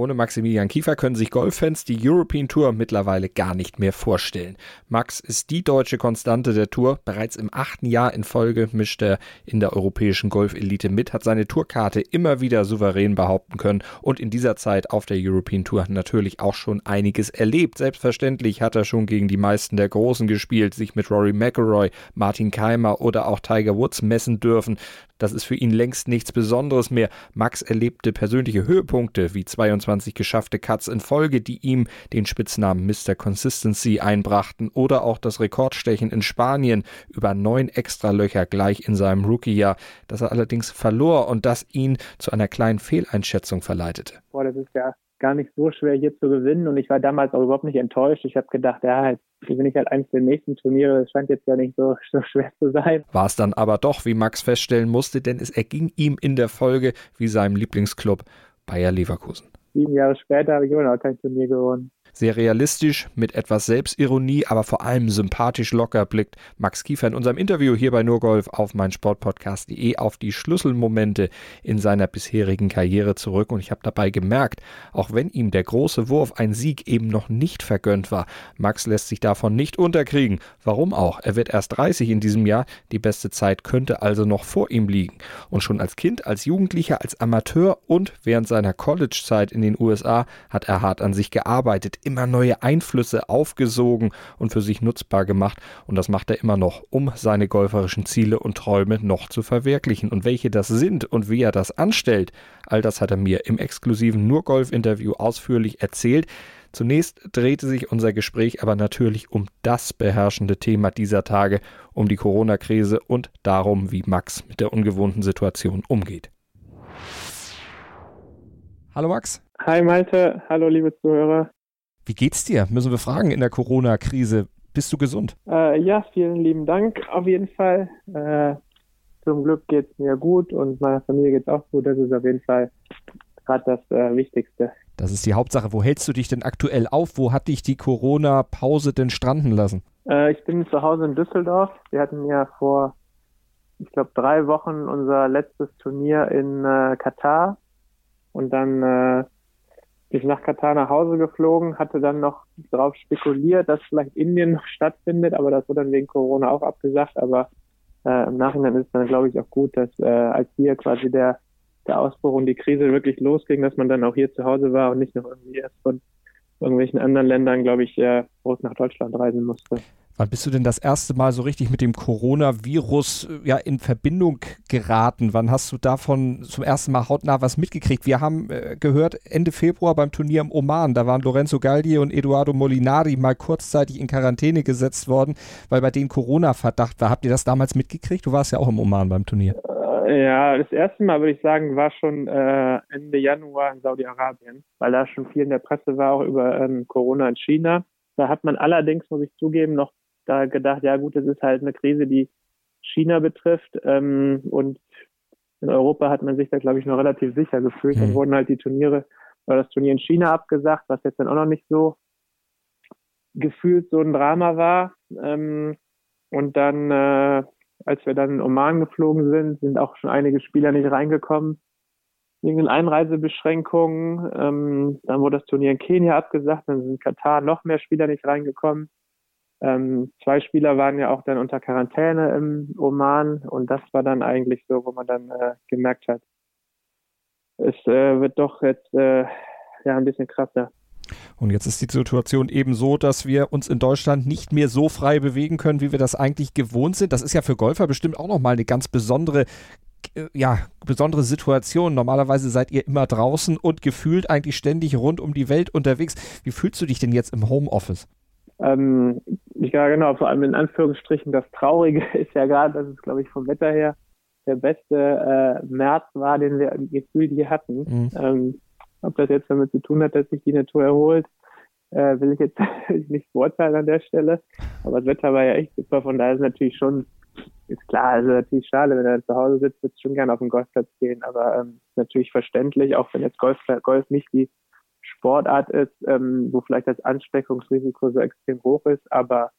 ohne Maximilian Kiefer können sich Golffans die European Tour mittlerweile gar nicht mehr vorstellen. Max ist die deutsche Konstante der Tour. Bereits im achten Jahr in Folge mischt er in der europäischen Golfelite mit, hat seine Tourkarte immer wieder souverän behaupten können und in dieser Zeit auf der European Tour natürlich auch schon einiges erlebt. Selbstverständlich hat er schon gegen die meisten der Großen gespielt, sich mit Rory McIlroy, Martin Keimer oder auch Tiger Woods messen dürfen. Das ist für ihn längst nichts Besonderes mehr. Max erlebte persönliche Höhepunkte wie 22 geschaffte Cuts in Folge, die ihm den Spitznamen Mr. Consistency einbrachten oder auch das Rekordstechen in Spanien über neun Extralöcher gleich in seinem Rookiejahr, das er allerdings verlor und das ihn zu einer kleinen Fehleinschätzung verleitete. Boah, das ist ja gar nicht so schwer hier zu gewinnen und ich war damals auch überhaupt nicht enttäuscht. Ich habe gedacht, ja, jetzt bin ich halt eins der nächsten Turniere. Das scheint jetzt ja nicht so, so schwer zu sein. War es dann aber doch, wie Max feststellen musste, denn es erging ihm in der Folge wie seinem Lieblingsclub Bayer Leverkusen. Sieben Jahre später habe ich immer noch kein Turnier gewonnen. Sehr realistisch, mit etwas Selbstironie, aber vor allem sympathisch locker blickt Max Kiefer in unserem Interview hier bei Nurgolf auf meinsportpodcast.de auf die Schlüsselmomente in seiner bisherigen Karriere zurück. Und ich habe dabei gemerkt, auch wenn ihm der große Wurf, ein Sieg eben noch nicht vergönnt war, Max lässt sich davon nicht unterkriegen. Warum auch? Er wird erst 30 in diesem Jahr. Die beste Zeit könnte also noch vor ihm liegen. Und schon als Kind, als Jugendlicher, als Amateur und während seiner College-Zeit in den USA hat er hart an sich gearbeitet immer neue Einflüsse aufgesogen und für sich nutzbar gemacht. Und das macht er immer noch, um seine golferischen Ziele und Träume noch zu verwirklichen. Und welche das sind und wie er das anstellt, all das hat er mir im exklusiven Nur-Golf-Interview ausführlich erzählt. Zunächst drehte sich unser Gespräch aber natürlich um das beherrschende Thema dieser Tage, um die Corona-Krise und darum, wie Max mit der ungewohnten Situation umgeht. Hallo Max. Hi Malte, hallo liebe Zuhörer. Wie geht's dir? Müssen wir fragen in der Corona-Krise. Bist du gesund? Äh, ja, vielen lieben Dank auf jeden Fall. Äh, zum Glück geht's mir gut und meiner Familie geht's auch gut. Das ist auf jeden Fall gerade das äh, Wichtigste. Das ist die Hauptsache. Wo hältst du dich denn aktuell auf? Wo hat dich die Corona-Pause denn stranden lassen? Äh, ich bin zu Hause in Düsseldorf. Wir hatten ja vor, ich glaube, drei Wochen unser letztes Turnier in äh, Katar. Und dann äh, bin ich nach Katar nach Hause geflogen, hatte dann noch darauf spekuliert, dass vielleicht Indien noch stattfindet, aber das wurde dann wegen Corona auch abgesagt. Aber äh, im Nachhinein ist dann, glaube ich, auch gut, dass äh, als hier quasi der, der Ausbruch und die Krise wirklich losging, dass man dann auch hier zu Hause war und nicht noch irgendwie erst von irgendwelchen anderen Ländern, glaube ich, äh, groß nach Deutschland reisen musste. Wann bist du denn das erste Mal so richtig mit dem Coronavirus äh, ja, in Verbindung geraten? Wann hast du davon zum ersten Mal hautnah was mitgekriegt? Wir haben äh, gehört, Ende Februar beim Turnier im Oman, da waren Lorenzo Galdi und Eduardo Molinari mal kurzzeitig in Quarantäne gesetzt worden, weil bei denen Corona-Verdacht war. Habt ihr das damals mitgekriegt? Du warst ja auch im Oman beim Turnier. Äh, ja, das erste Mal würde ich sagen, war schon äh, Ende Januar in Saudi-Arabien, weil da schon viel in der Presse war, auch über ähm, Corona in China. Da hat man allerdings, muss ich zugeben, noch da gedacht, ja gut, das ist halt eine Krise, die China betrifft. Ähm, und in Europa hat man sich da, glaube ich, noch relativ sicher gefühlt. Dann mhm. wurden halt die Turniere oder das Turnier in China abgesagt, was jetzt dann auch noch nicht so gefühlt so ein Drama war. Ähm, und dann, äh, als wir dann in Oman geflogen sind, sind auch schon einige Spieler nicht reingekommen wegen den Einreisebeschränkungen. Ähm, dann wurde das Turnier in Kenia abgesagt, dann sind in Katar noch mehr Spieler nicht reingekommen. Ähm, zwei Spieler waren ja auch dann unter Quarantäne im Oman und das war dann eigentlich so, wo man dann äh, gemerkt hat, es äh, wird doch jetzt äh, ja ein bisschen krasser. Und jetzt ist die Situation eben so, dass wir uns in Deutschland nicht mehr so frei bewegen können, wie wir das eigentlich gewohnt sind. Das ist ja für Golfer bestimmt auch nochmal eine ganz besondere äh, ja, besondere Situation. Normalerweise seid ihr immer draußen und gefühlt eigentlich ständig rund um die Welt unterwegs. Wie fühlst du dich denn jetzt im Homeoffice? Ähm, ja, genau, vor allem in Anführungsstrichen das Traurige ist ja gerade, dass es, glaube ich, vom Wetter her der beste äh, März war, den wir gefühlt hier hatten. Mhm. Ähm, ob das jetzt damit zu tun hat, dass sich die Natur erholt, äh, will ich jetzt nicht beurteilen an der Stelle. Aber das Wetter war ja echt super, von daher ist natürlich schon, ist klar, also natürlich schade, wenn er zu Hause sitzt, würde schon gerne auf den Golfplatz gehen, aber ähm, natürlich verständlich, auch wenn jetzt Golf, Golf nicht die Sportart ist, ähm, wo vielleicht das Ansteckungsrisiko so extrem hoch ist, aber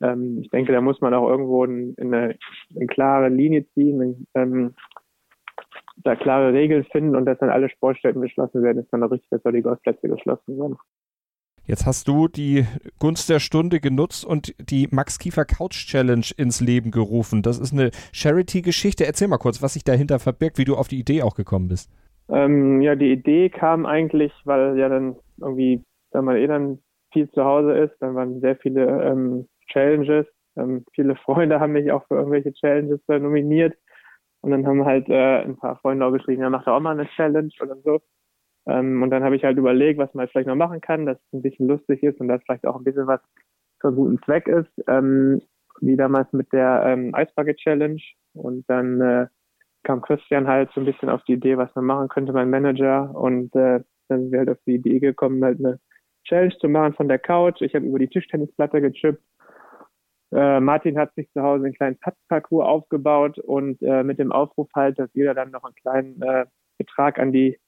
ähm, ich denke, da muss man auch irgendwo in, in eine, eine, klare Linie ziehen, ähm, da klare Regeln finden und dass dann alle Sportstätten geschlossen werden, ist dann auch richtig, dass auch die Golfplätze geschlossen werden. Jetzt hast du die Gunst der Stunde genutzt und die Max Kiefer Couch Challenge ins Leben gerufen. Das ist eine Charity-Geschichte. Erzähl mal kurz, was sich dahinter verbirgt, wie du auf die Idee auch gekommen bist. Ähm, ja, die Idee kam eigentlich, weil ja dann irgendwie, wenn man eh dann viel zu Hause ist, dann waren sehr viele ähm, Challenges. Ähm, viele Freunde haben mich auch für irgendwelche Challenges nominiert. Und dann haben halt äh, ein paar Freunde auch geschrieben, ja, mach doch auch mal eine Challenge oder so. Ähm, und dann habe ich halt überlegt, was man vielleicht noch machen kann, dass es ein bisschen lustig ist und dass vielleicht auch ein bisschen was für guten Zweck ist. Ähm, wie damals mit der ähm, Eisbucket Challenge. Und dann äh, kam Christian halt so ein bisschen auf die Idee, was man machen könnte, mein Manager. Und äh, dann sind wir halt auf die Idee gekommen, halt eine Challenge zu machen von der Couch. Ich habe über die Tischtennisplatte gechippt. Äh, Martin hat sich zu Hause einen kleinen Putt-Parcours aufgebaut und äh, mit dem Aufruf halt, dass jeder dann noch einen kleinen äh, Betrag an die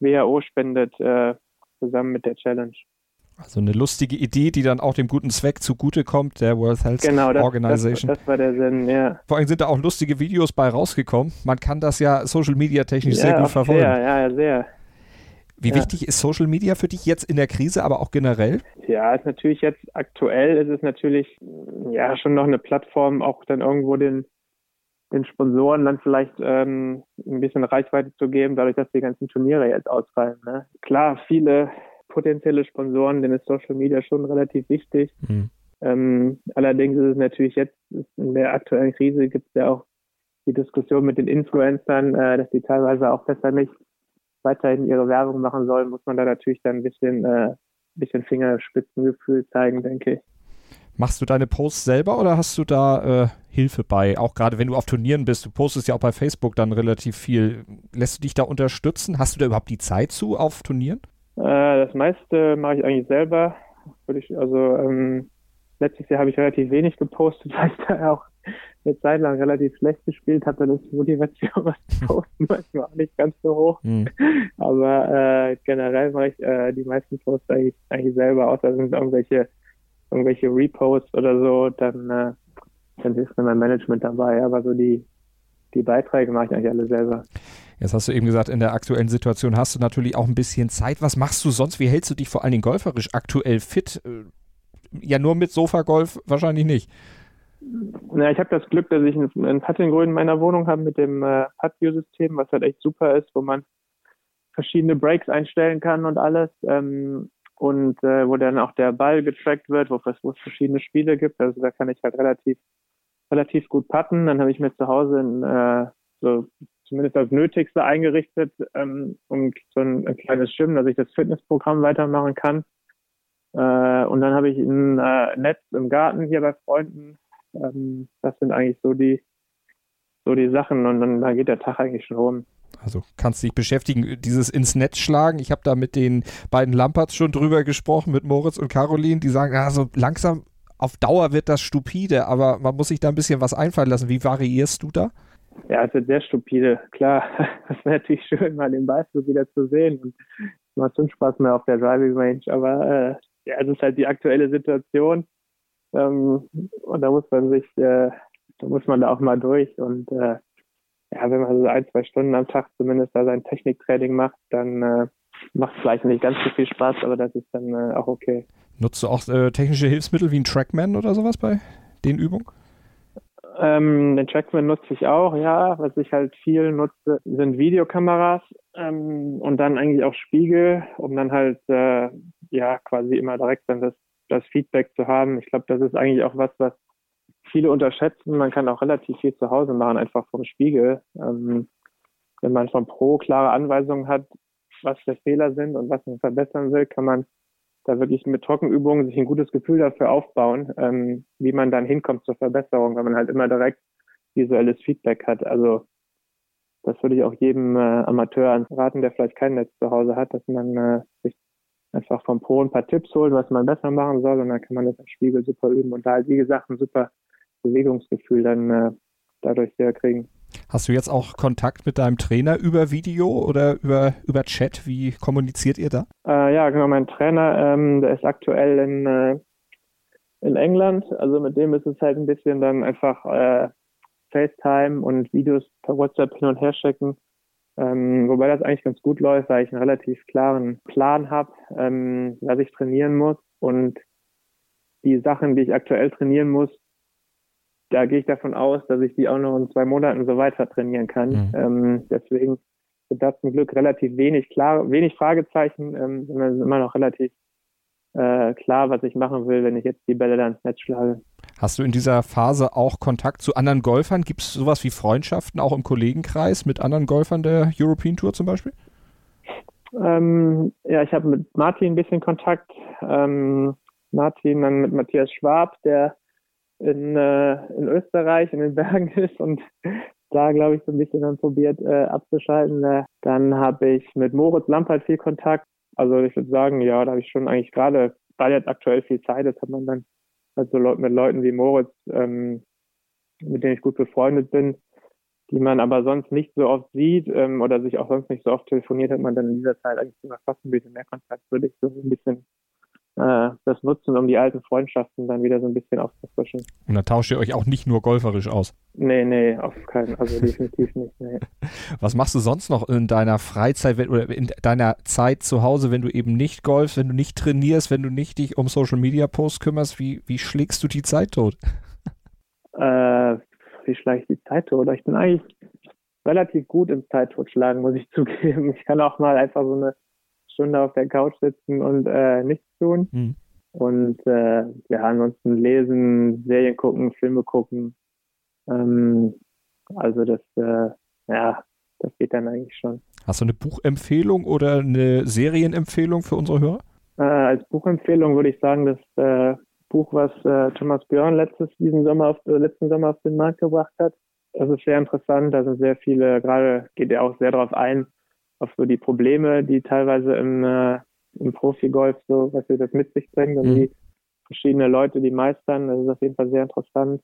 WHO spendet, äh, zusammen mit der Challenge. Also eine lustige Idee, die dann auch dem guten Zweck zugutekommt, der World Health genau, das, Organization. Das, das, war der Sinn, ja. Vor allem sind da auch lustige Videos bei rausgekommen. Man kann das ja Social Media technisch ja, sehr gut verfolgen. Ja, ja, sehr. Wie ja. wichtig ist Social Media für dich jetzt in der Krise, aber auch generell? Ja, ist natürlich jetzt aktuell ist es natürlich ja schon noch eine Plattform, auch dann irgendwo den den Sponsoren dann vielleicht ähm, ein bisschen Reichweite zu geben, dadurch, dass die ganzen Turniere jetzt ausfallen. Ne? Klar, viele potenzielle Sponsoren, denen ist Social Media schon relativ wichtig. Mhm. Ähm, allerdings ist es natürlich jetzt in der aktuellen Krise gibt es ja auch die Diskussion mit den Influencern, äh, dass die teilweise auch besser nicht weiterhin ihre Werbung machen sollen, muss man da natürlich dann ein bisschen, äh, bisschen Fingerspitzengefühl zeigen, denke ich. Machst du deine Posts selber oder hast du da äh, Hilfe bei? Auch gerade wenn du auf Turnieren bist, du postest ja auch bei Facebook dann relativ viel. Lässt du dich da unterstützen? Hast du da überhaupt die Zeit zu auf Turnieren? Äh, das meiste mache ich eigentlich selber. Also ähm, letztes Jahr habe ich relativ wenig gepostet, weil ich da auch eine Zeit lang relativ schlecht gespielt habe. Dann ist die Motivation, was zu posten, manchmal auch nicht ganz so hoch. Mhm. Aber äh, generell mache ich äh, die meisten Posts eigentlich, eigentlich selber, außer sind irgendwelche irgendwelche Reposts oder so, dann, äh, dann ist mir mein Management dabei. Aber so die, die Beiträge mache ich eigentlich alle selber. Jetzt hast du eben gesagt, in der aktuellen Situation hast du natürlich auch ein bisschen Zeit. Was machst du sonst? Wie hältst du dich vor allen Dingen golferisch aktuell fit? Äh, ja, nur mit Sofagolf wahrscheinlich nicht. Ja, ich habe das Glück, dass ich ein Puttinggrün in meiner Wohnung habe mit dem äh, Putt-View-System, was halt echt super ist, wo man verschiedene Breaks einstellen kann und alles. Ähm, und äh, wo dann auch der Ball getrackt wird, wo, es verschiedene Spiele gibt. Also da kann ich halt relativ relativ gut putten. Dann habe ich mir zu Hause ein, äh, so zumindest das Nötigste eingerichtet ähm, und so ein, ein kleines Gym, dass ich das Fitnessprogramm weitermachen kann. Äh, und dann habe ich ein äh, Netz im Garten hier bei Freunden. Ähm, das sind eigentlich so die so die Sachen und dann, dann geht der Tag eigentlich schon rum. Also kannst dich beschäftigen, dieses ins Netz schlagen. Ich habe da mit den beiden Lamperts schon drüber gesprochen, mit Moritz und Caroline, die sagen, ja, langsam auf Dauer wird das stupide, aber man muss sich da ein bisschen was einfallen lassen. Wie variierst du da? Ja, es wird sehr stupide. Klar, es wäre natürlich schön, mal den Beispiel wieder zu sehen und es macht schon Spaß mehr auf der Driving Range, aber äh, ja, es ist halt die aktuelle Situation ähm, und da muss man sich, äh, da muss man da auch mal durch und äh, ja, wenn man so ein, zwei Stunden am Tag zumindest da sein Techniktraining macht, dann äh, macht es vielleicht nicht ganz so viel Spaß, aber das ist dann äh, auch okay. Nutzt du auch äh, technische Hilfsmittel wie ein Trackman oder sowas bei den Übungen? Ähm, den Trackman nutze ich auch, ja. Was ich halt viel nutze, sind Videokameras ähm, und dann eigentlich auch Spiegel, um dann halt äh, ja quasi immer direkt dann das, das Feedback zu haben. Ich glaube, das ist eigentlich auch was, was viele unterschätzen. Man kann auch relativ viel zu Hause machen, einfach vom Spiegel. Ähm, wenn man vom Pro klare Anweisungen hat, was der Fehler sind und was man verbessern will, kann man da wirklich mit Trockenübungen sich ein gutes Gefühl dafür aufbauen, ähm, wie man dann hinkommt zur Verbesserung, wenn man halt immer direkt visuelles Feedback hat. Also das würde ich auch jedem äh, Amateur anraten, der vielleicht kein Netz zu Hause hat, dass man äh, sich einfach vom Pro ein paar Tipps holt, was man besser machen soll und dann kann man das im Spiegel super üben und da halt, wie gesagt, ein super Bewegungsgefühl dann äh, dadurch sehr kriegen. Hast du jetzt auch Kontakt mit deinem Trainer über Video oder über, über Chat? Wie kommuniziert ihr da? Äh, ja, genau. Mein Trainer, ähm, der ist aktuell in, äh, in England. Also mit dem ist es halt ein bisschen dann einfach äh, FaceTime und Videos per WhatsApp hin und her schicken. Ähm, wobei das eigentlich ganz gut läuft, weil ich einen relativ klaren Plan habe, ähm, was ich trainieren muss. Und die Sachen, die ich aktuell trainieren muss, da gehe ich davon aus, dass ich die auch noch in zwei Monaten so weiter trainieren kann. Mhm. Ähm, deswegen sind da zum Glück relativ wenig klar, wenig Fragezeichen, ähm, sondern immer noch relativ äh, klar, was ich machen will, wenn ich jetzt die Bälle da ins Netz schlage. Hast du in dieser Phase auch Kontakt zu anderen Golfern? Gibt es sowas wie Freundschaften auch im Kollegenkreis mit anderen Golfern der European Tour zum Beispiel? Ähm, ja, ich habe mit Martin ein bisschen Kontakt. Ähm, Martin dann mit Matthias Schwab, der in, äh, in Österreich in den Bergen ist und da, glaube ich, so ein bisschen dann probiert äh, abzuschalten. Äh, dann habe ich mit Moritz Lampert viel Kontakt. Also ich würde sagen, ja, da habe ich schon eigentlich gerade, weil jetzt aktuell viel Zeit ist, hat man dann also mit Leuten wie Moritz, ähm, mit denen ich gut befreundet bin, die man aber sonst nicht so oft sieht ähm, oder sich auch sonst nicht so oft telefoniert, hat man dann in dieser Zeit eigentlich sogar fast ein bisschen mehr Kontakt, würde ich so ein bisschen äh, das nutzen, um die alten Freundschaften dann wieder so ein bisschen aufzufrischen. Und dann tauscht ihr euch auch nicht nur golferisch aus? Nee, nee, auf keinen, also definitiv nicht, nee. Was machst du sonst noch in deiner Freizeit wenn, oder in deiner Zeit zu Hause, wenn du eben nicht golfst, wenn du nicht trainierst, wenn du nicht dich um Social Media Posts kümmerst? Wie, wie schlägst du die Zeit tot? Äh, wie schlage ich die Zeit tot? Ich bin eigentlich relativ gut im Zeit totschlagen, muss ich zugeben. Ich kann auch mal einfach so eine Stunde auf der Couch sitzen und äh, nichts tun. Mhm. Und äh, ja, ansonsten lesen, Serien gucken, Filme gucken. Ähm, also das, äh, ja, das geht dann eigentlich schon. Hast du eine Buchempfehlung oder eine Serienempfehlung für unsere Hörer? Äh, als Buchempfehlung würde ich sagen, das äh, Buch, was äh, Thomas Björn letztes, diesen Sommer auf, äh, letzten Sommer auf den Markt gebracht hat. Das ist sehr interessant. Da sind sehr viele, gerade geht er auch sehr darauf ein, auf so die Probleme, die teilweise im, äh, im Profi-Golf so, was sie das mit sich bringt und mhm. die verschiedene Leute, die meistern. Das ist auf jeden Fall sehr interessant.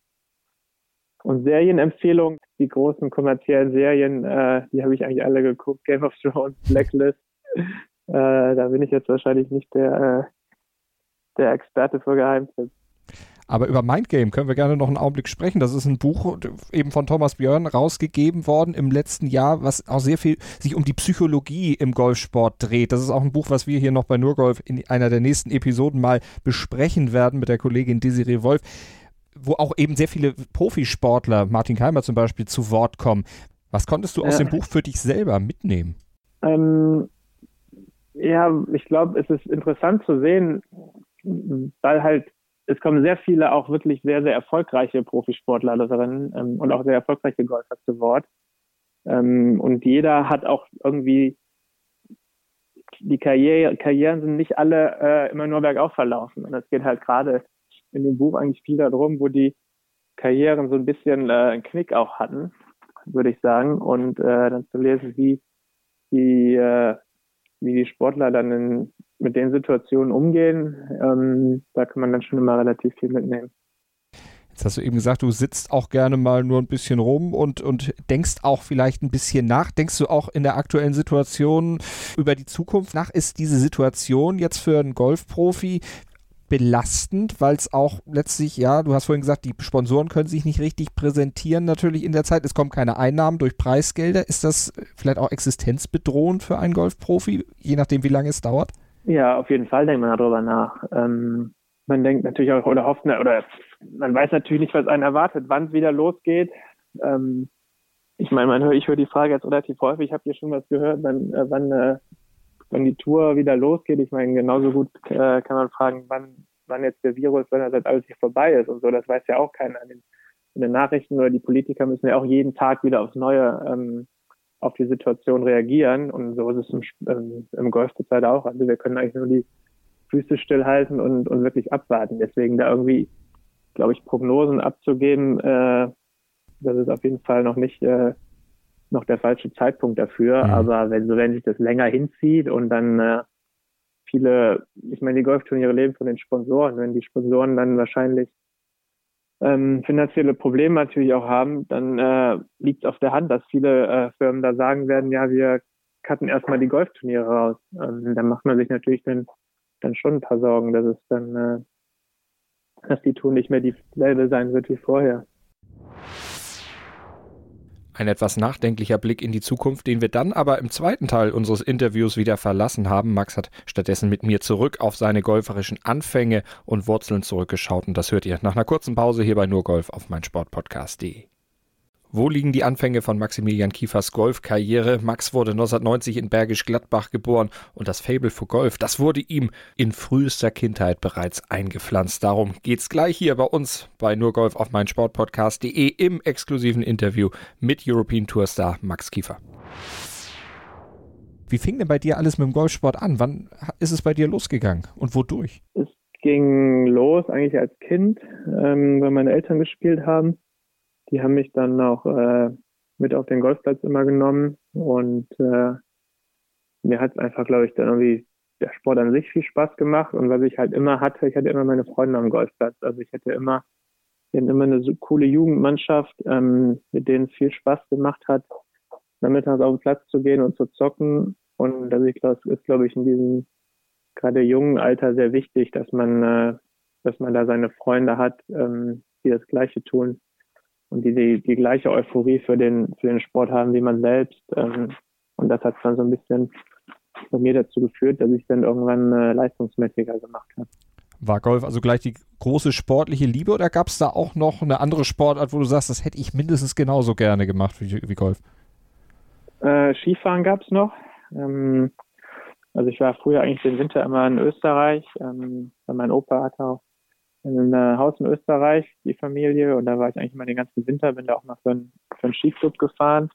Und Serienempfehlung, die großen kommerziellen Serien, äh, die habe ich eigentlich alle geguckt. Game of Thrones, Blacklist. äh, da bin ich jetzt wahrscheinlich nicht der, äh, der Experte für Geheimtipps. Aber über Mindgame können wir gerne noch einen Augenblick sprechen. Das ist ein Buch eben von Thomas Björn rausgegeben worden im letzten Jahr, was auch sehr viel sich um die Psychologie im Golfsport dreht. Das ist auch ein Buch, was wir hier noch bei Nurgolf in einer der nächsten Episoden mal besprechen werden mit der Kollegin Desiree Wolf, wo auch eben sehr viele Profisportler, Martin Keimer zum Beispiel, zu Wort kommen. Was konntest du aus dem Buch für dich selber mitnehmen? Ähm, ja, ich glaube, es ist interessant zu sehen, weil halt es kommen sehr viele auch wirklich sehr, sehr erfolgreiche Profisportlerinnen ähm, und auch sehr erfolgreiche Golfer zu Wort. Ähm, und jeder hat auch irgendwie die Karriere, Karrieren sind nicht alle äh, immer nur bergauf verlaufen. Und es geht halt gerade in dem Buch eigentlich viel darum, wo die Karrieren so ein bisschen äh, einen Knick auch hatten, würde ich sagen. Und äh, dann zu lesen, wie die, äh, wie die Sportler dann in mit den Situationen umgehen, ähm, da kann man dann schon immer relativ viel mitnehmen. Jetzt hast du eben gesagt, du sitzt auch gerne mal nur ein bisschen rum und, und denkst auch vielleicht ein bisschen nach. Denkst du auch in der aktuellen Situation über die Zukunft nach? Ist diese Situation jetzt für einen Golfprofi belastend, weil es auch letztlich, ja, du hast vorhin gesagt, die Sponsoren können sich nicht richtig präsentieren natürlich in der Zeit. Es kommen keine Einnahmen durch Preisgelder. Ist das vielleicht auch existenzbedrohend für einen Golfprofi, je nachdem, wie lange es dauert? Ja, auf jeden Fall denkt man darüber nach. Ähm, man denkt natürlich auch oder hofft, oder man weiß natürlich nicht, was einen erwartet, wann es wieder losgeht. Ähm, ich meine, man hör, ich höre die Frage jetzt relativ häufig, ich habe hier schon was gehört, wann, äh, wann, äh, wann die Tour wieder losgeht. Ich meine, genauso gut äh, kann man fragen, wann, wann jetzt der Virus, wenn das jetzt alles hier vorbei ist und so. Das weiß ja auch keiner. In den, in den Nachrichten oder die Politiker müssen ja auch jeden Tag wieder aufs Neue ähm, auf die Situation reagieren. Und so ist es im, ähm, im Golf zurzeit auch. Also wir können eigentlich nur die Füße stillhalten und, und wirklich abwarten. Deswegen da irgendwie, glaube ich, Prognosen abzugeben, äh, das ist auf jeden Fall noch nicht äh, noch der falsche Zeitpunkt dafür. Mhm. Aber wenn so wenn sich das länger hinzieht und dann äh, viele, ich meine, die Golfturniere leben von den Sponsoren, wenn die Sponsoren dann wahrscheinlich ähm, finanzielle Probleme natürlich auch haben, dann äh, liegt es auf der Hand, dass viele äh, Firmen da sagen werden, ja, wir cutten erstmal die Golfturniere raus. Ähm, dann macht man sich natürlich dann, dann schon ein paar Sorgen, dass es dann, äh, dass die Tour nicht mehr dieselbe sein wird wie vorher. Ein etwas nachdenklicher Blick in die Zukunft, den wir dann aber im zweiten Teil unseres Interviews wieder verlassen haben. Max hat stattdessen mit mir zurück auf seine golferischen Anfänge und Wurzeln zurückgeschaut und das hört ihr nach einer kurzen Pause hier bei Nurgolf auf meinsportpodcast.de. Wo liegen die Anfänge von Maximilian Kiefers Golfkarriere? Max wurde 1990 in Bergisch Gladbach geboren und das Fable für Golf, das wurde ihm in frühester Kindheit bereits eingepflanzt. Darum geht's gleich hier bei uns bei nur Golf auf mein Sportpodcast.de im exklusiven Interview mit European Tourstar Max Kiefer. Wie fing denn bei dir alles mit dem Golfsport an? Wann ist es bei dir losgegangen und wodurch? Es ging los eigentlich als Kind, ähm, weil meine Eltern gespielt haben die haben mich dann auch äh, mit auf den Golfplatz immer genommen und äh, mir hat einfach, glaube ich, dann irgendwie der Sport an sich viel Spaß gemacht und was ich halt immer hatte, ich hatte immer meine Freunde am Golfplatz. Also ich hatte immer, wir hatten immer eine so coole Jugendmannschaft, ähm, mit denen es viel Spaß gemacht hat, nachmittags auf den Platz zu gehen und zu zocken. Und also ich glaube, es ist, glaube ich, in diesem gerade jungen Alter sehr wichtig, dass man, äh, dass man da seine Freunde hat, ähm, die das Gleiche tun und die, die, die gleiche Euphorie für den, für den Sport haben wie man selbst. Ähm, und das hat dann so ein bisschen bei mir dazu geführt, dass ich dann irgendwann äh, leistungsmäßiger gemacht habe. War Golf also gleich die große sportliche Liebe oder gab es da auch noch eine andere Sportart, wo du sagst, das hätte ich mindestens genauso gerne gemacht wie, wie Golf? Äh, Skifahren gab es noch. Ähm, also ich war früher eigentlich den Winter immer in Österreich, ähm, weil mein Opa hatte auch in einem Haus in Österreich, die Familie, und da war ich eigentlich immer den ganzen Winter, bin da auch mal für, einen, für einen Skiclub gefahren.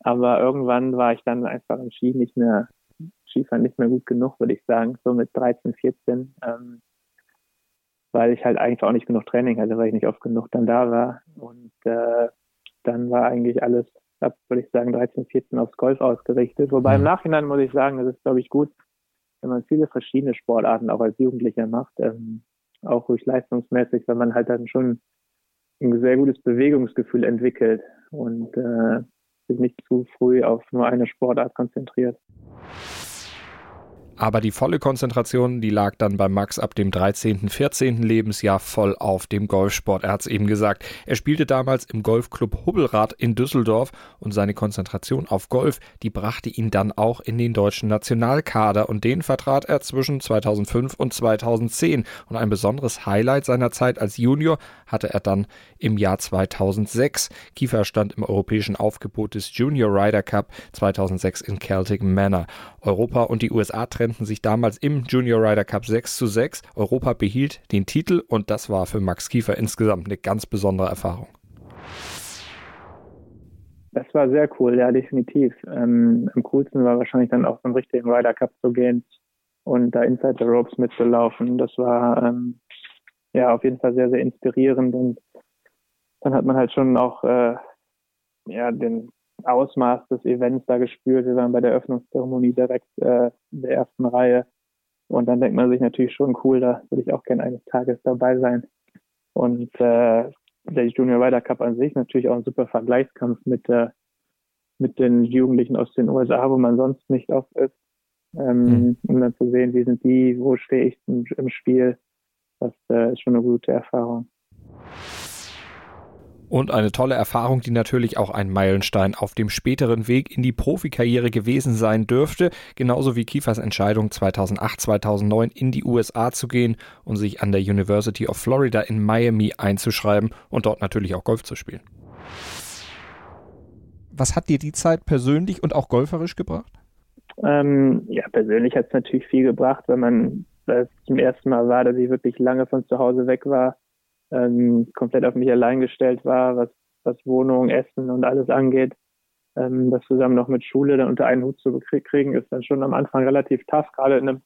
Aber irgendwann war ich dann einfach im Ski nicht mehr, Skifahren nicht mehr gut genug, würde ich sagen, so mit 13, 14, ähm, weil ich halt eigentlich auch nicht genug Training hatte, weil ich nicht oft genug dann da war. Und äh, dann war eigentlich alles, ab, würde ich sagen, 13, 14 aufs Golf ausgerichtet. Wobei im mhm. Nachhinein muss ich sagen, das ist, glaube ich, gut, wenn man viele verschiedene Sportarten auch als Jugendlicher macht. Ähm, auch ruhig leistungsmäßig, weil man halt dann schon ein sehr gutes Bewegungsgefühl entwickelt und äh, sich nicht zu früh auf nur eine Sportart konzentriert. Aber die volle Konzentration, die lag dann bei Max ab dem 13., 14. Lebensjahr voll auf dem Golfsport. Er hat es eben gesagt. Er spielte damals im Golfclub Hubbelrad in Düsseldorf und seine Konzentration auf Golf, die brachte ihn dann auch in den deutschen Nationalkader und den vertrat er zwischen 2005 und 2010. Und ein besonderes Highlight seiner Zeit als Junior hatte er dann im Jahr 2006. Kiefer stand im europäischen Aufgebot des Junior Ryder Cup 2006 in Celtic Manor. Europa und die USA trennten sich damals im Junior Ryder Cup 6 zu 6. Europa behielt den Titel und das war für Max Kiefer insgesamt eine ganz besondere Erfahrung. Das war sehr cool, ja, definitiv. Ähm, am coolsten war wahrscheinlich dann auch zum richtigen Ryder Cup zu gehen und da Inside the Ropes mitzulaufen. Das war ähm, ja auf jeden Fall sehr, sehr inspirierend und dann hat man halt schon auch äh, ja, den Ausmaß des Events da gespürt. Wir waren bei der Eröffnungszeremonie direkt äh, in der ersten Reihe. Und dann denkt man sich natürlich schon cool, da würde ich auch gerne eines Tages dabei sein. Und äh, der Junior Ryder Cup an sich natürlich auch ein super Vergleichskampf mit, äh, mit den Jugendlichen aus den USA, wo man sonst nicht oft ist. Ähm, mhm. Um dann zu sehen, wie sind die, wo stehe ich im, im Spiel. Das äh, ist schon eine gute Erfahrung. Und eine tolle Erfahrung, die natürlich auch ein Meilenstein auf dem späteren Weg in die Profikarriere gewesen sein dürfte, genauso wie Kiefers Entscheidung 2008, 2009 in die USA zu gehen und sich an der University of Florida in Miami einzuschreiben und dort natürlich auch Golf zu spielen. Was hat dir die Zeit persönlich und auch golferisch gebracht? Ähm, ja, persönlich hat es natürlich viel gebracht, wenn man das zum ersten Mal war, dass ich wirklich lange von zu Hause weg war ähm, komplett auf mich allein gestellt war, was, was Wohnung, Essen und alles angeht. Ähm, das zusammen noch mit Schule dann unter einen Hut zu kriegen, ist dann schon am Anfang relativ tough, gerade in einem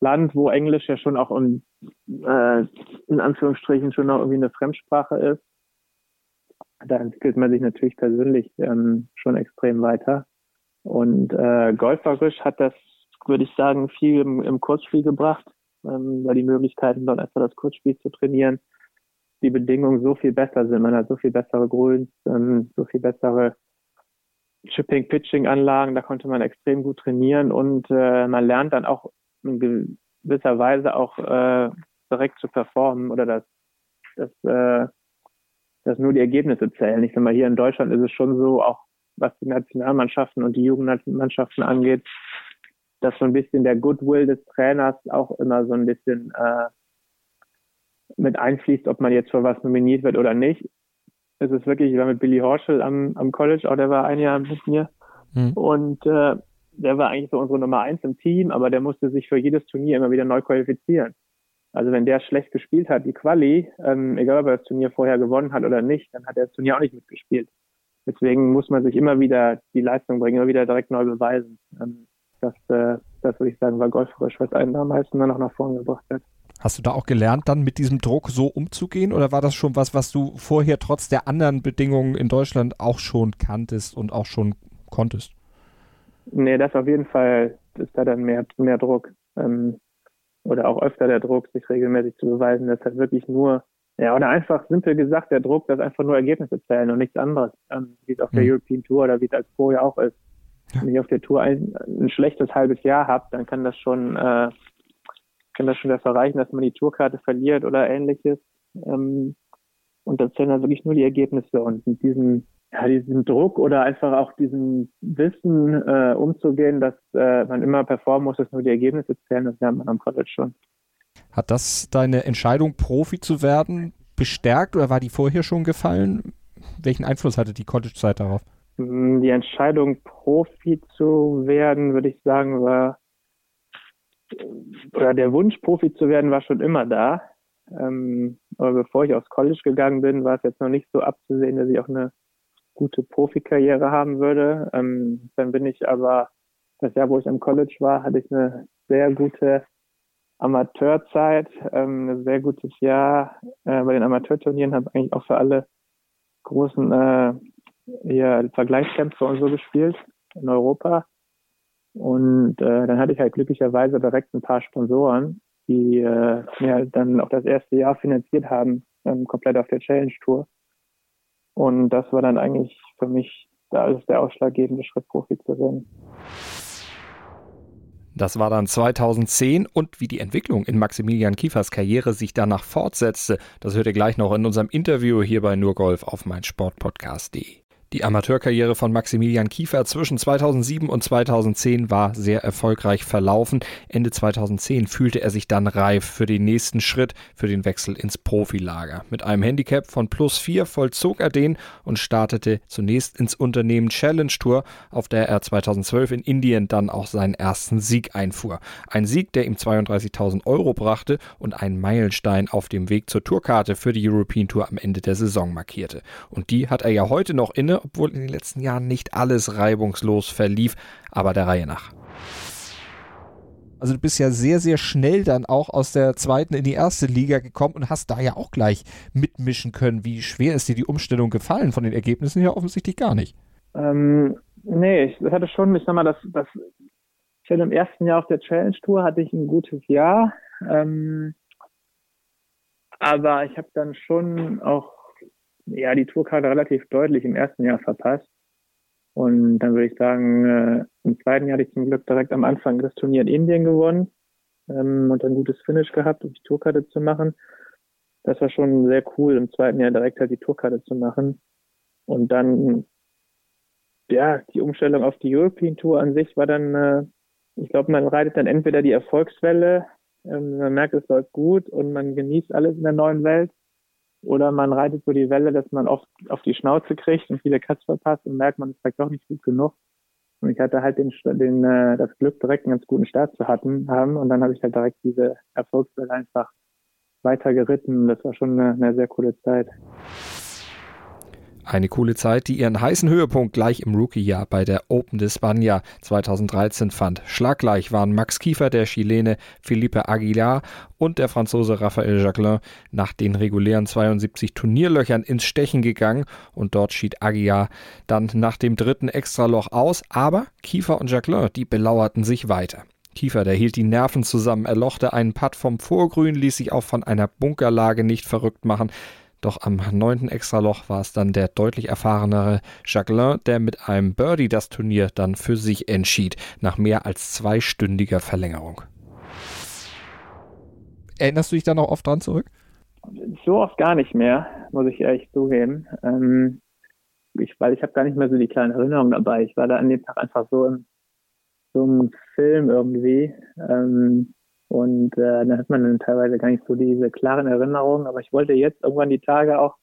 Land, wo Englisch ja schon auch in, äh, in Anführungsstrichen schon noch irgendwie eine Fremdsprache ist. Da entwickelt man sich natürlich persönlich ähm, schon extrem weiter. Und äh, golferisch hat das, würde ich sagen, viel im, im Kurzspiel gebracht, ähm, weil die Möglichkeiten dort einfach das Kurzspiel zu trainieren die Bedingungen so viel besser sind. Man hat so viel bessere Grüns, ähm, so viel bessere Chipping-Pitching-Anlagen, da konnte man extrem gut trainieren und äh, man lernt dann auch in gewisser Weise auch äh, direkt zu performen oder dass, dass, äh, dass nur die Ergebnisse zählen. Ich sag mal, hier in Deutschland ist es schon so, auch was die Nationalmannschaften und die Jugendmannschaften angeht, dass so ein bisschen der Goodwill des Trainers auch immer so ein bisschen äh, mit einfließt, ob man jetzt für was nominiert wird oder nicht. Es ist wirklich, ich war mit Billy Horschel am, am College, auch der war ein Jahr mit mir. Mhm. Und äh, der war eigentlich so unsere Nummer eins im Team, aber der musste sich für jedes Turnier immer wieder neu qualifizieren. Also wenn der schlecht gespielt hat, die Quali, ähm, egal ob er das Turnier vorher gewonnen hat oder nicht, dann hat er das Turnier auch nicht mitgespielt. Deswegen muss man sich immer wieder die Leistung bringen, immer wieder direkt neu beweisen. Ähm, das, äh, das würde ich sagen, war golferisch, was einen am meisten dann noch nach vorne gebracht hat. Hast du da auch gelernt, dann mit diesem Druck so umzugehen oder war das schon was, was du vorher trotz der anderen Bedingungen in Deutschland auch schon kanntest und auch schon konntest? Nee, das auf jeden Fall ist da dann mehr, mehr Druck. Ähm, oder auch öfter der Druck, sich regelmäßig zu beweisen. Das hat wirklich nur, ja, oder einfach simpel gesagt, der Druck, dass einfach nur Ergebnisse zählen und nichts anderes, ähm, wie es auf der mhm. European Tour oder wie es als Pro ja auch ist. Ja. Wenn ich auf der Tour ein, ein schlechtes halbes Jahr habe, dann kann das schon, äh, kann das schon dafür reichen, dass man die Tourkarte verliert oder ähnliches. Ähm, und dann zählen dann wirklich nur die Ergebnisse und mit diesem ja, diesen Druck oder einfach auch diesen Wissen äh, umzugehen, dass äh, man immer performen muss, dass nur die Ergebnisse zählen, das lernt man am College schon. Hat das deine Entscheidung, Profi zu werden, bestärkt oder war die vorher schon gefallen? Welchen Einfluss hatte die College-Zeit darauf? Mm, die Entscheidung, Profi zu werden, würde ich sagen, war, oder der Wunsch, Profi zu werden, war schon immer da. Ähm, aber bevor ich aufs College gegangen bin, war es jetzt noch nicht so abzusehen, dass ich auch eine gute Profikarriere haben würde. Ähm, dann bin ich aber, das Jahr, wo ich am College war, hatte ich eine sehr gute Amateurzeit, ähm, ein sehr gutes Jahr äh, bei den Amateurturnieren, habe eigentlich auch für alle großen äh, hier Vergleichskämpfe und so gespielt in Europa. Und äh, dann hatte ich halt glücklicherweise direkt ein paar Sponsoren, die äh, mir dann auch das erste Jahr finanziert haben, ähm, komplett auf der Challenge Tour. Und das war dann eigentlich für mich da ist der ausschlaggebende Schritt, Profi zu werden. Das war dann 2010 und wie die Entwicklung in Maximilian Kiefers Karriere sich danach fortsetzte, das hört ihr gleich noch in unserem Interview hier bei Nurgolf auf meinsportpodcast.de. Die Amateurkarriere von Maximilian Kiefer zwischen 2007 und 2010 war sehr erfolgreich verlaufen. Ende 2010 fühlte er sich dann reif für den nächsten Schritt, für den Wechsel ins Profilager. Mit einem Handicap von plus 4 vollzog er den und startete zunächst ins Unternehmen Challenge Tour, auf der er 2012 in Indien dann auch seinen ersten Sieg einfuhr. Ein Sieg, der ihm 32.000 Euro brachte und einen Meilenstein auf dem Weg zur Tourkarte für die European Tour am Ende der Saison markierte. Und die hat er ja heute noch inne obwohl in den letzten Jahren nicht alles reibungslos verlief, aber der Reihe nach. Also du bist ja sehr, sehr schnell dann auch aus der zweiten in die erste Liga gekommen und hast da ja auch gleich mitmischen können. Wie schwer ist dir die Umstellung gefallen? Von den Ergebnissen her offensichtlich gar nicht. Ähm, nee, ich hatte schon, ich sag mal, das, das schon im ersten Jahr auf der Challenge Tour hatte ich ein gutes Jahr. Ähm, aber ich habe dann schon auch ja, die Tourkarte relativ deutlich im ersten Jahr verpasst. Und dann würde ich sagen, äh, im zweiten Jahr hatte ich zum Glück direkt am Anfang das Turnier in Indien gewonnen ähm, und ein gutes Finish gehabt, um die Tourkarte zu machen. Das war schon sehr cool, im zweiten Jahr direkt halt die Tourkarte zu machen. Und dann, ja, die Umstellung auf die European Tour an sich war dann, äh, ich glaube, man reitet dann entweder die Erfolgswelle, ähm, man merkt, es läuft gut und man genießt alles in der neuen Welt oder man reitet so die Welle, dass man oft auf die Schnauze kriegt und viele Cuts verpasst und merkt, man ist vielleicht doch nicht gut genug. Und ich hatte halt den, den äh, das Glück, direkt einen ganz guten Start zu hatten, haben. Und dann habe ich halt direkt diese Erfolgswelle einfach weiter geritten. Das war schon eine, eine sehr coole Zeit. Eine coole Zeit, die ihren heißen Höhepunkt gleich im Rookie-Jahr bei der Open de España 2013 fand. Schlaggleich waren Max Kiefer, der Chilene Felipe Aguilar und der Franzose Raphael Jacquelin nach den regulären 72 Turnierlöchern ins Stechen gegangen und dort schied Aguilar dann nach dem dritten Extraloch aus, aber Kiefer und Jacquelin, die belauerten sich weiter. Kiefer, der hielt die Nerven zusammen, erlochte einen Putt vom Vorgrün, ließ sich auch von einer Bunkerlage nicht verrückt machen. Doch am neunten Extraloch war es dann der deutlich erfahrenere Jacquelin, der mit einem Birdie das Turnier dann für sich entschied, nach mehr als zweistündiger Verlängerung. Erinnerst du dich da noch oft dran zurück? So oft gar nicht mehr, muss ich ehrlich zugeben. Ähm, ich, weil ich habe gar nicht mehr so die kleinen Erinnerungen dabei. Ich war da an dem Tag einfach so im so einem Film irgendwie. Ähm, und äh, da hat man dann teilweise gar nicht so diese klaren Erinnerungen. Aber ich wollte jetzt irgendwann die Tage auch,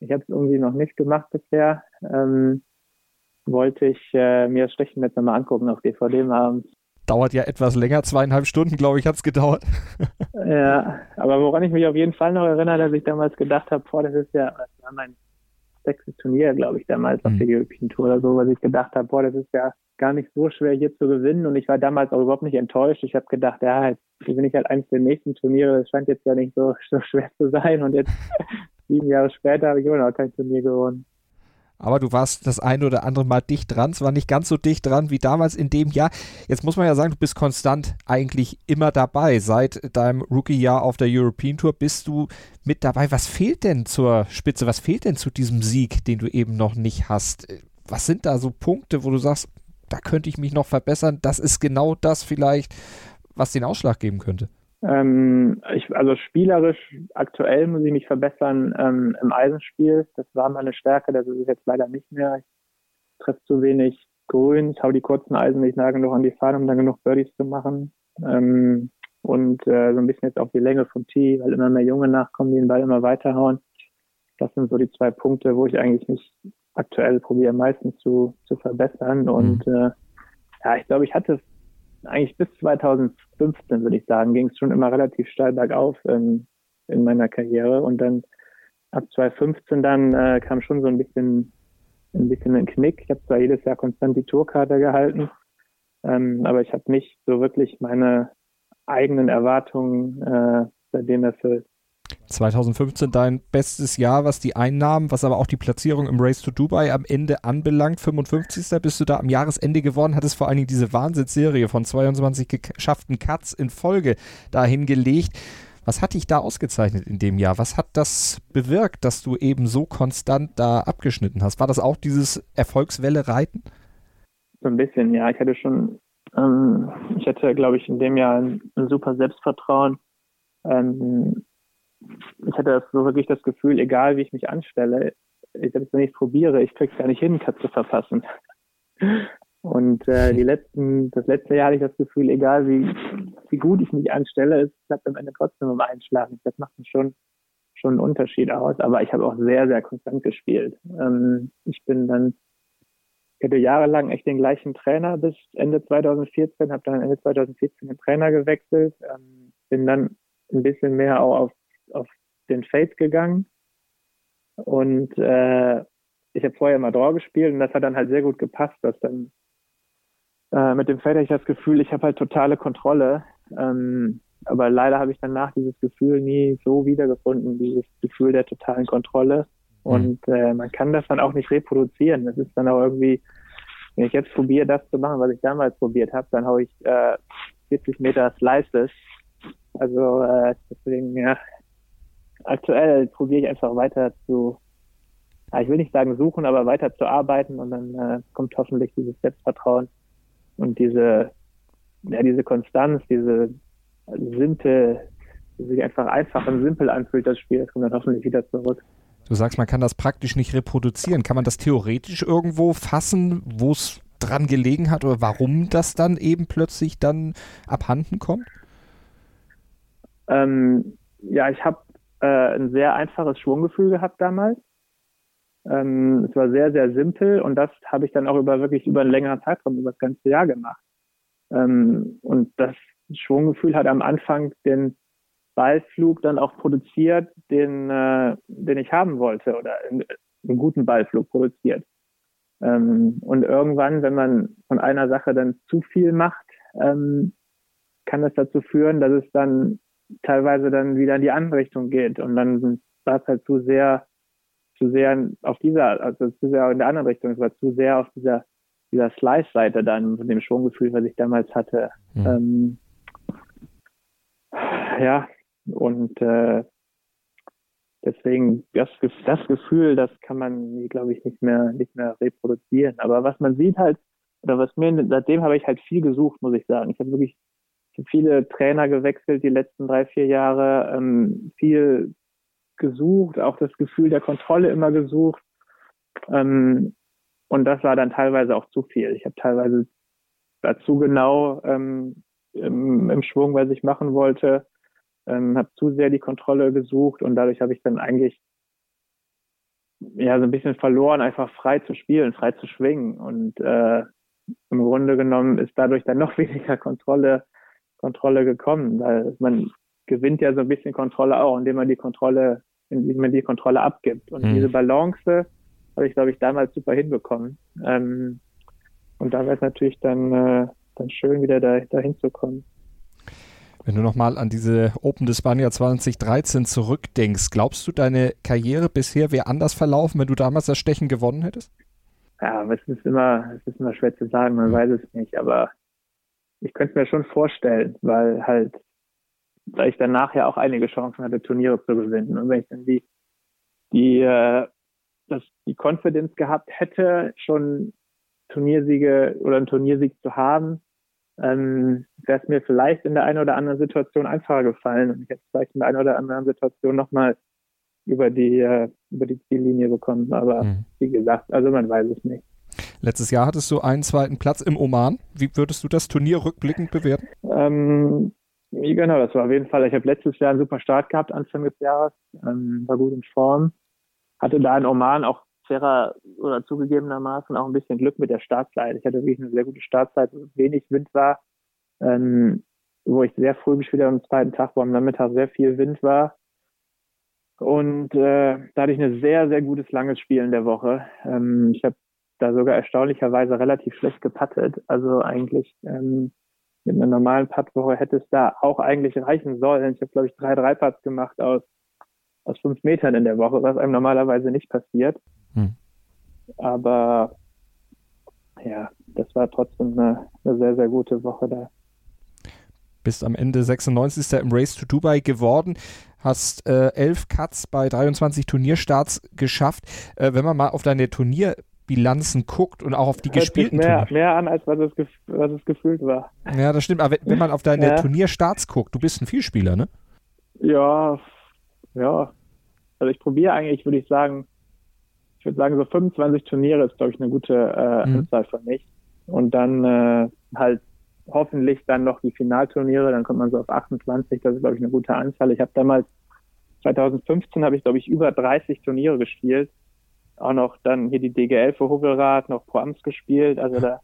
ich habe es irgendwie noch nicht gemacht bisher, ähm, wollte ich äh, mir das Stechen jetzt nochmal angucken auf DVD mal. Dauert ja etwas länger, zweieinhalb Stunden, glaube ich, hat es gedauert. ja, aber woran ich mich auf jeden Fall noch erinnere, dass ich damals gedacht habe, boah, das ist ja, das war mein sechstes Turnier, glaube ich, damals mhm. auf der European Tour oder so, was ich gedacht habe, boah, das ist ja gar nicht so schwer hier zu gewinnen und ich war damals auch überhaupt nicht enttäuscht. Ich habe gedacht, ja, jetzt bin ich halt eins der nächsten Turniere, das scheint jetzt ja nicht so, so schwer zu sein und jetzt sieben Jahre später habe ich immer noch kein Turnier gewonnen. Aber du warst das ein oder andere Mal dicht dran. Es war nicht ganz so dicht dran wie damals in dem Jahr. Jetzt muss man ja sagen, du bist konstant eigentlich immer dabei. Seit deinem Rookie-Jahr auf der European Tour bist du mit dabei. Was fehlt denn zur Spitze? Was fehlt denn zu diesem Sieg, den du eben noch nicht hast? Was sind da so Punkte, wo du sagst, da könnte ich mich noch verbessern. Das ist genau das vielleicht, was den Ausschlag geben könnte. Ähm, ich, also spielerisch aktuell muss ich mich verbessern ähm, im Eisenspiel. Das war meine Stärke, das ist es jetzt leider nicht mehr. Ich treffe zu wenig Grün, ich hau die kurzen Eisen nicht nah genug an die Fahne, um dann genug Birdies zu machen. Ähm, und äh, so ein bisschen jetzt auch die Länge vom Tee, weil immer mehr Junge nachkommen, die den Ball immer weiterhauen. Das sind so die zwei Punkte, wo ich eigentlich nicht aktuell probiere meistens zu, zu verbessern. Und mhm. äh, ja, ich glaube, ich hatte eigentlich bis 2015, würde ich sagen, ging es schon immer relativ steil bergauf in, in meiner Karriere. Und dann ab 2015 dann äh, kam schon so ein bisschen ein bisschen ein Knick. Ich habe zwar jedes Jahr konstant die Tourkarte gehalten, ähm, aber ich habe nicht so wirklich meine eigenen Erwartungen äh, seitdem erfüllt. 2015 dein bestes Jahr, was die Einnahmen, was aber auch die Platzierung im Race to Dubai am Ende anbelangt. 55. bist du da am Jahresende geworden, hattest vor allen Dingen diese Wahnsinnsserie von 22 geschafften Cuts in Folge dahin gelegt. Was hat dich da ausgezeichnet in dem Jahr? Was hat das bewirkt, dass du eben so konstant da abgeschnitten hast? War das auch dieses Erfolgswelle reiten? So ein bisschen, ja. Ich hatte schon, ähm, ich hatte, glaube ich, in dem Jahr ein, ein super Selbstvertrauen. Ähm, ich hatte das so wirklich das Gefühl, egal wie ich mich anstelle, ich, wenn ich es probiere, ich krieg's gar nicht hin, Cut zu verpassen. Und äh, die letzten, das letzte Jahr hatte ich das Gefühl, egal wie, wie gut ich mich anstelle, es klappt am Ende trotzdem im Einschlagen. Das macht schon, schon einen Unterschied aus. Aber ich habe auch sehr, sehr konstant gespielt. Ähm, ich bin dann, ich hatte jahrelang echt den gleichen Trainer bis Ende 2014, habe dann Ende 2014 den Trainer gewechselt, ähm, bin dann ein bisschen mehr auch auf auf den Fade gegangen und äh, ich habe vorher mal Draw gespielt und das hat dann halt sehr gut gepasst, dass dann äh, mit dem Fade ich das Gefühl, ich habe halt totale Kontrolle. Ähm, aber leider habe ich danach dieses Gefühl nie so wiedergefunden, dieses Gefühl der totalen Kontrolle. Mhm. Und äh, man kann das dann auch nicht reproduzieren. Das ist dann auch irgendwie, wenn ich jetzt probiere, das zu machen, was ich damals probiert habe, dann habe ich äh, 40 Meter Slices. Also äh, deswegen, ja, aktuell probiere ich einfach weiter zu, ja, ich will nicht sagen suchen, aber weiter zu arbeiten und dann äh, kommt hoffentlich dieses Selbstvertrauen und diese, ja, diese Konstanz, diese simple, die sich einfach einfach und simpel anfühlt, das Spiel, das kommt dann hoffentlich wieder zurück. Du sagst, man kann das praktisch nicht reproduzieren. Kann man das theoretisch irgendwo fassen, wo es dran gelegen hat oder warum das dann eben plötzlich dann abhanden kommt? Ähm, ja, ich habe äh, ein sehr einfaches Schwunggefühl gehabt damals. Ähm, es war sehr, sehr simpel und das habe ich dann auch über wirklich über einen längeren Zeitraum, über das ganze Jahr gemacht. Ähm, und das Schwunggefühl hat am Anfang den Ballflug dann auch produziert, den, äh, den ich haben wollte oder einen, einen guten Ballflug produziert. Ähm, und irgendwann, wenn man von einer Sache dann zu viel macht, ähm, kann das dazu führen, dass es dann teilweise dann wieder in die andere Richtung geht. Und dann war es halt zu sehr, zu sehr auf dieser, also zu sehr in der anderen Richtung. Es war zu sehr auf dieser, dieser Slice-Seite dann von dem Schwunggefühl, was ich damals hatte. Mhm. Ähm, ja, und äh, deswegen das, das Gefühl, das kann man, glaube ich, nicht mehr, nicht mehr reproduzieren. Aber was man sieht halt, oder was mir, seitdem habe ich halt viel gesucht, muss ich sagen. Ich habe wirklich viele Trainer gewechselt die letzten drei, vier Jahre, ähm, viel gesucht, auch das Gefühl der Kontrolle immer gesucht. Ähm, und das war dann teilweise auch zu viel. Ich habe teilweise dazu genau ähm, im, im, Schwung, was ich machen wollte, ähm, habe zu sehr die Kontrolle gesucht und dadurch habe ich dann eigentlich ja so ein bisschen verloren, einfach frei zu spielen, frei zu schwingen und äh, im Grunde genommen ist dadurch dann noch weniger Kontrolle Kontrolle gekommen, weil man gewinnt ja so ein bisschen Kontrolle auch, indem man die Kontrolle, indem man die Kontrolle abgibt. Und mhm. diese Balance habe ich, glaube ich, damals super hinbekommen. Ähm, und da wäre es natürlich dann, äh, dann schön, wieder da, dahin zu kommen. Wenn du nochmal an diese Open des Spanier 2013 zurückdenkst, glaubst du, deine Karriere bisher wäre anders verlaufen, wenn du damals das Stechen gewonnen hättest? Ja, es ist immer, es ist immer schwer zu sagen, man mhm. weiß es nicht, aber ich könnte es mir schon vorstellen, weil halt, weil ich danach ja auch einige Chancen hatte, Turniere zu gewinnen. Und wenn ich dann die, die, äh, das, die Confidence gehabt hätte, schon Turniersiege oder einen Turniersieg zu haben, ähm, wäre es mir vielleicht in der einen oder anderen Situation einfacher gefallen und ich hätte vielleicht in der einen oder anderen Situation nochmal über die, äh, über die Ziellinie bekommen. Aber mhm. wie gesagt, also man weiß es nicht. Letztes Jahr hattest du einen zweiten Platz im Oman. Wie würdest du das Turnier rückblickend bewerten? Ähm, genau, das war auf jeden Fall. Ich habe letztes Jahr einen super Start gehabt, Anfang des Jahres, ähm, war gut in Form. Hatte da in Oman auch fairer oder zugegebenermaßen auch ein bisschen Glück mit der Startzeit. Ich hatte wirklich eine sehr gute Startzeit, wo wenig Wind war, ähm, wo ich sehr früh gespielt habe am zweiten Tag, wo am Nachmittag sehr viel Wind war. Und äh, da hatte ich ein sehr, sehr gutes langes Spiel in der Woche. Ähm, ich habe da sogar erstaunlicherweise relativ schlecht gepattet. Also eigentlich ähm, mit einer normalen Puttwoche hätte es da auch eigentlich reichen sollen. Ich habe, glaube ich, drei Dreiputts gemacht aus, aus fünf Metern in der Woche, was einem normalerweise nicht passiert. Hm. Aber ja, das war trotzdem eine, eine sehr, sehr gute Woche da bist am Ende 96. im Race to Dubai geworden, hast äh, elf Cuts bei 23 Turnierstarts geschafft. Äh, wenn man mal auf deine Turnier Bilanzen guckt und auch auf die Hört gespielten mehr, Turnier. mehr an, als was es, was es gefühlt war. Ja, das stimmt. Aber wenn, man auf deine ja. Turnierstarts guckt, du bist ein Vielspieler, ne? Ja, ja. Also ich probiere eigentlich, würde ich sagen, ich würde sagen, so 25 Turniere ist, glaube ich, eine gute äh, mhm. Anzahl für mich. Und dann äh, halt hoffentlich dann noch die Finalturniere, dann kommt man so auf 28, das ist, glaube ich, eine gute Anzahl. Ich habe damals, 2015 habe ich, glaube ich, über 30 Turniere gespielt auch noch dann hier die DGL für Hogelrad, noch Pro Amts gespielt. Also da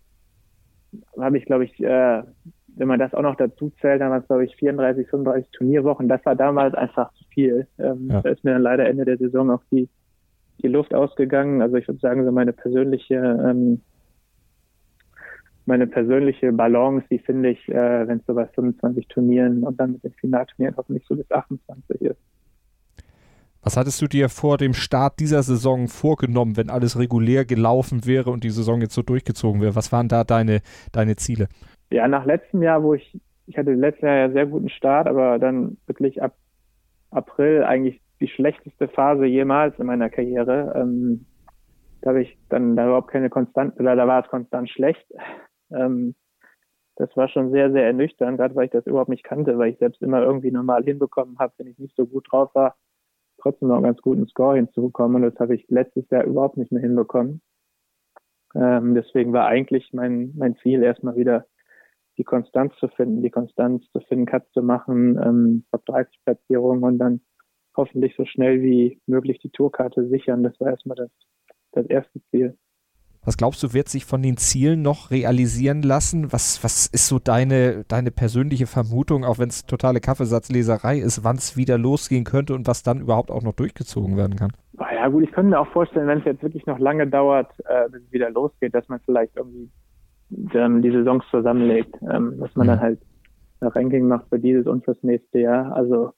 habe ich, glaube ich, äh, wenn man das auch noch dazu zählt, dann war es, glaube ich, 34, 35 Turnierwochen. Das war damals einfach zu viel. Ähm, ja. Da ist mir dann leider Ende der Saison auch die, die Luft ausgegangen. Also ich würde sagen, so meine persönliche, ähm, meine persönliche Balance, die finde ich, äh, wenn es so bei 25 Turnieren und dann mit den Finalturnieren hoffentlich so bis 28 ist. Was hattest du dir vor dem Start dieser Saison vorgenommen, wenn alles regulär gelaufen wäre und die Saison jetzt so durchgezogen wäre? Was waren da deine, deine Ziele? Ja, nach letztem Jahr, wo ich, ich hatte letztes Jahr ja sehr guten Start, aber dann wirklich ab April eigentlich die schlechteste Phase jemals in meiner Karriere. Ähm, da habe ich dann da überhaupt keine Konstant, oder da war es konstant schlecht. Ähm, das war schon sehr, sehr ernüchternd, gerade weil ich das überhaupt nicht kannte, weil ich selbst immer irgendwie normal hinbekommen habe, wenn ich nicht so gut drauf war trotzdem noch einen ganz guten Score hinzubekommen. Und das habe ich letztes Jahr überhaupt nicht mehr hinbekommen. Ähm, deswegen war eigentlich mein, mein Ziel, erstmal wieder die Konstanz zu finden, die Konstanz zu finden, Cuts zu machen, ähm, Top 30 Platzierungen und dann hoffentlich so schnell wie möglich die Tourkarte sichern. Das war erstmal das, das erste Ziel. Was glaubst du, wird sich von den Zielen noch realisieren lassen? Was, was ist so deine, deine persönliche Vermutung, auch wenn es totale Kaffeesatzleserei ist, wann es wieder losgehen könnte und was dann überhaupt auch noch durchgezogen werden kann? Ja gut, ich könnte mir auch vorstellen, wenn es jetzt wirklich noch lange dauert, äh, bis es wieder losgeht, dass man vielleicht irgendwie ähm, die Saisons zusammenlegt, ähm, dass man mhm. dann halt ein Ranking macht für dieses und fürs nächste Jahr. Also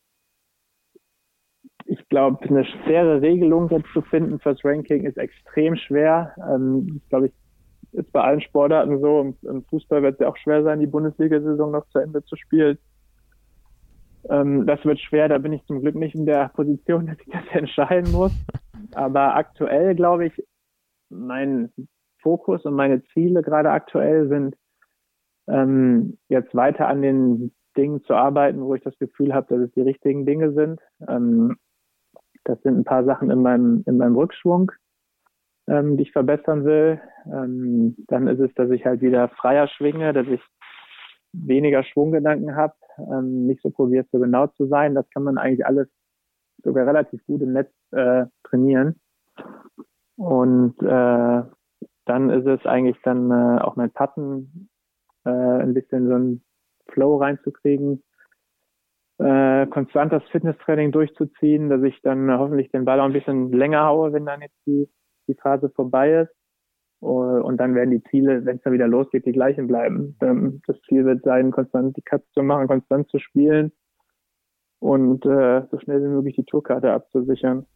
ich glaube, eine faire Regelung jetzt zu finden fürs Ranking ist extrem schwer. Ähm, glaube ich, ist bei allen Sportarten so. Im, im Fußball wird es ja auch schwer sein, die Bundesliga-Saison noch zu Ende zu spielen. Ähm, das wird schwer, da bin ich zum Glück nicht in der Position, dass ich das entscheiden muss. Aber aktuell, glaube ich, mein Fokus und meine Ziele gerade aktuell sind, ähm, jetzt weiter an den Dingen zu arbeiten, wo ich das Gefühl habe, dass es die richtigen Dinge sind. Ähm, das sind ein paar Sachen in meinem, in meinem Rückschwung, ähm, die ich verbessern will. Ähm, dann ist es, dass ich halt wieder freier schwinge, dass ich weniger Schwunggedanken habe, ähm, nicht so probiert, so genau zu sein. Das kann man eigentlich alles sogar relativ gut im Netz äh, trainieren. Und äh, dann ist es eigentlich dann äh, auch mein Patten äh, ein bisschen so ein Flow reinzukriegen, äh, konstant das Fitnesstraining durchzuziehen, dass ich dann hoffentlich den Ball auch ein bisschen länger haue, wenn dann jetzt die, die Phase vorbei ist. Und dann werden die Ziele, wenn es dann wieder losgeht, die gleichen bleiben. Ähm, das Ziel wird sein, konstant die Cuts zu machen, konstant zu spielen und äh, so schnell wie möglich die Tourkarte abzusichern.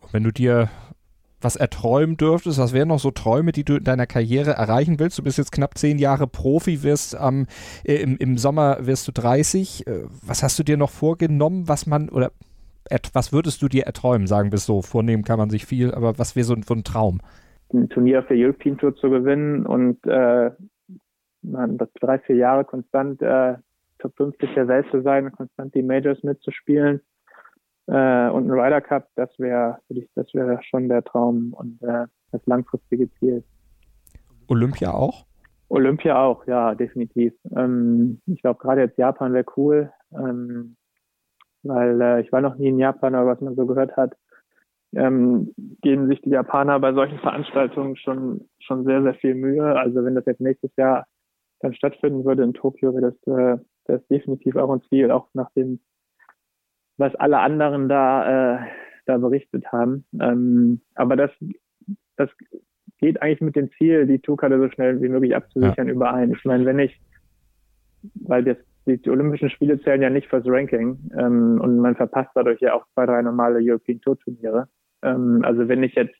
Und wenn du dir was erträumen dürftest, was wären noch so Träume, die du in deiner Karriere erreichen willst? Du bist jetzt knapp zehn Jahre Profi, wirst ähm, äh, im, im Sommer wirst du 30. Äh, was hast du dir noch vorgenommen, was man oder was würdest du dir erträumen, sagen wir es so? Vornehmen kann man sich viel, aber was wäre so, so ein Traum? Ein Turnier auf der European Tour zu gewinnen und äh, man, drei, vier Jahre konstant äh, Top 50 der Welt zu sein, konstant die Majors mitzuspielen äh, und ein Ryder Cup, das wäre das wäre schon der Traum und äh, das langfristige Ziel. Olympia auch? Olympia auch, ja, definitiv. Ähm, ich glaube, gerade jetzt Japan wäre cool, ähm, weil äh, ich war noch nie in Japan, aber was man so gehört hat, ähm, geben sich die Japaner bei solchen Veranstaltungen schon schon sehr, sehr viel Mühe. Also wenn das jetzt nächstes Jahr dann stattfinden würde in Tokio, wäre das, äh, das definitiv auch ein Ziel, auch nach dem was alle anderen da, äh, da berichtet haben. Ähm, aber das, das geht eigentlich mit dem Ziel, die Tourkarte so schnell wie möglich abzusichern, ja. überein. Ich meine, wenn ich, weil das, die, die, Olympischen Spiele zählen ja nicht fürs Ranking ähm, und man verpasst dadurch ja auch zwei, drei normale European Tour Turniere. Ähm, also wenn ich jetzt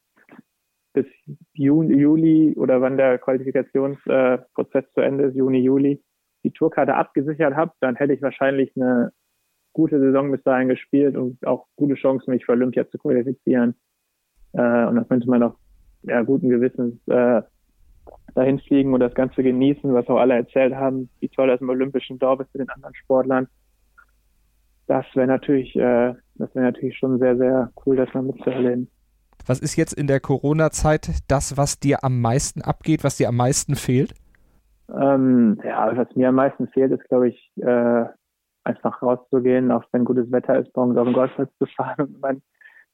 bis Juni, Juli oder wann der Qualifikationsprozess äh, zu Ende ist, Juni, Juli, die Tourkarte abgesichert habe, dann hätte ich wahrscheinlich eine gute Saison bis dahin gespielt und auch gute Chancen, mich für Olympia zu qualifizieren. Äh, und dann könnte man auch ja, guten Gewissens äh, dahin fliegen und das Ganze genießen, was auch alle erzählt haben, wie toll das im olympischen Dorf ist für den anderen Sportlern. Das wäre natürlich, äh, das wäre natürlich schon sehr, sehr cool, das mal mitzuerleben. Was ist jetzt in der Corona-Zeit das, was dir am meisten abgeht, was dir am meisten fehlt? Ähm, ja, was mir am meisten fehlt, ist, glaube ich, äh, einfach rauszugehen, auch wenn gutes Wetter ist, morgens auf den Golfplatz zu fahren und meinen,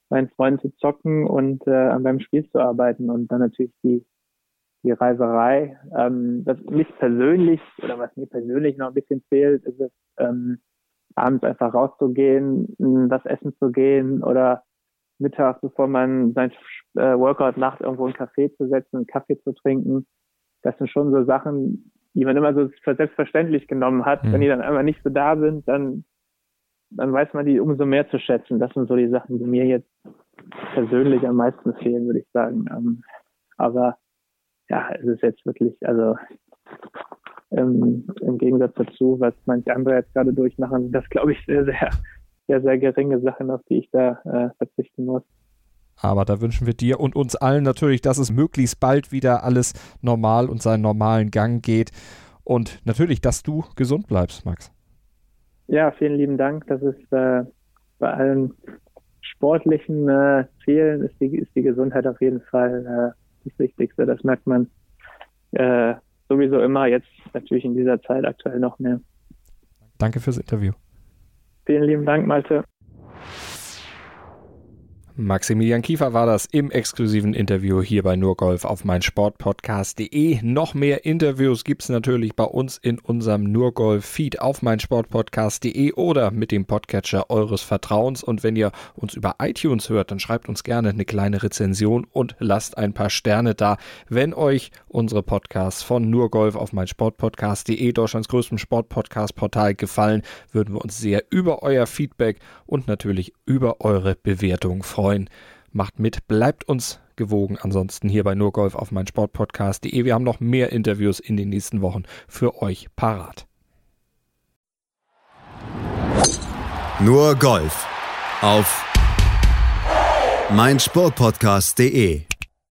meinen Freunden zu zocken und äh, an meinem Spiel zu arbeiten und dann natürlich die die Reiserei. Ähm, was mich persönlich oder was mir persönlich noch ein bisschen fehlt, ist es, ähm, abends einfach rauszugehen, was essen zu gehen oder mittags, bevor man sein äh, Workout macht, irgendwo einen Kaffee zu setzen, einen Kaffee zu trinken. Das sind schon so Sachen, die man immer so für selbstverständlich genommen hat. Mhm. Wenn die dann einmal nicht so da sind, dann, dann weiß man die umso mehr zu schätzen. Das sind so die Sachen, die mir jetzt persönlich am meisten fehlen, würde ich sagen. Ähm, aber ja, es ist jetzt wirklich, also ähm, im Gegensatz dazu, was manche andere jetzt gerade durchmachen, das glaube ich sehr, sehr, sehr, sehr geringe Sachen, auf die ich da äh, verzichten muss. Aber da wünschen wir dir und uns allen natürlich, dass es möglichst bald wieder alles normal und seinen normalen Gang geht. Und natürlich, dass du gesund bleibst, Max. Ja, vielen lieben Dank. Das ist äh, bei allen sportlichen äh, Zielen ist die, ist die Gesundheit auf jeden Fall äh, das Wichtigste. Das merkt man äh, sowieso immer, jetzt natürlich in dieser Zeit aktuell noch mehr. Danke fürs Interview. Vielen lieben Dank, Malte. Maximilian Kiefer war das im exklusiven Interview hier bei Nurgolf auf meinsportpodcast.de. Noch mehr Interviews gibt es natürlich bei uns in unserem Nurgolf-Feed auf meinsportpodcast.de oder mit dem Podcatcher eures Vertrauens. Und wenn ihr uns über iTunes hört, dann schreibt uns gerne eine kleine Rezension und lasst ein paar Sterne da. Wenn euch unsere Podcasts von Nurgolf auf meinsportpodcast.de, Deutschlands größtem Sportpodcast-Portal, gefallen, würden wir uns sehr über euer Feedback und natürlich über eure Bewertung freuen freuen. Macht mit, bleibt uns gewogen. Ansonsten hier bei Nurgolf auf mein Sportpodcast.de. Wir haben noch mehr Interviews in den nächsten Wochen für euch parat. Nur Golf auf meinsportpodcast.de